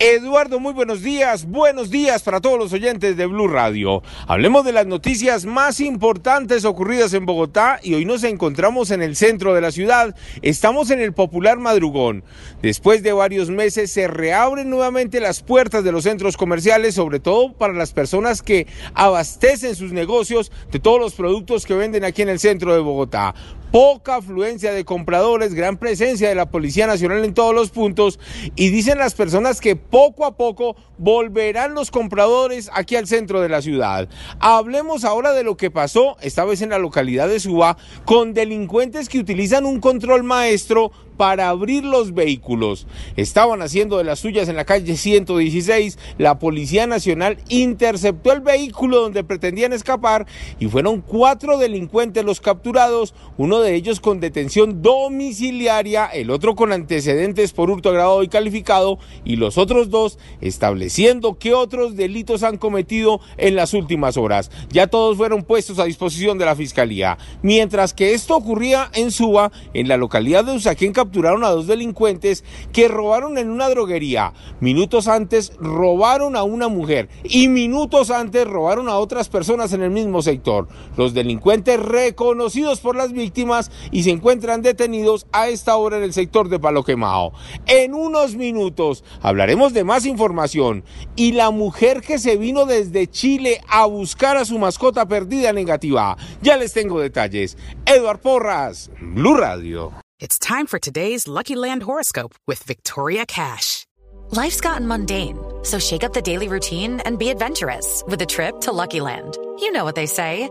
Eduardo, muy buenos días. Buenos días para todos los oyentes de Blue Radio. Hablemos de las noticias más importantes ocurridas en Bogotá y hoy nos encontramos en el centro de la ciudad. Estamos en el popular madrugón. Después de varios meses se reabren nuevamente las puertas de los centros comerciales, sobre todo para las personas que abastecen sus negocios de todos los productos que venden aquí en el centro de Bogotá poca afluencia de compradores, gran presencia de la Policía Nacional en todos los puntos y dicen las personas que poco a poco volverán los compradores aquí al centro de la ciudad. Hablemos ahora de lo que pasó, esta vez en la localidad de Suba, con delincuentes que utilizan un control maestro para abrir los vehículos. Estaban haciendo de las suyas en la calle 116. La Policía Nacional interceptó el vehículo donde pretendían escapar y fueron cuatro delincuentes los capturados, uno de ellos con detención domiciliaria, el otro con antecedentes por hurto agravado y calificado y los otros dos estableciendo qué otros delitos han cometido en las últimas horas. Ya todos fueron puestos a disposición de la Fiscalía. Mientras que esto ocurría en Suba, en la localidad de Usaquén, capturaron a dos delincuentes que robaron en una droguería. Minutos antes robaron a una mujer y minutos antes robaron a otras personas en el mismo sector. Los delincuentes reconocidos por las víctimas y se encuentran detenidos a esta hora en el sector de Palo Quemado. En unos minutos hablaremos de más información y la mujer que se vino desde Chile a buscar a su mascota perdida negativa. Ya les tengo detalles. Eduard Porras, Blue Radio. It's time for today's Lucky Land horoscope with Victoria Cash. Life's gotten mundane, so shake up the daily routine and be adventurous with a trip to Lucky Land. You know what they say.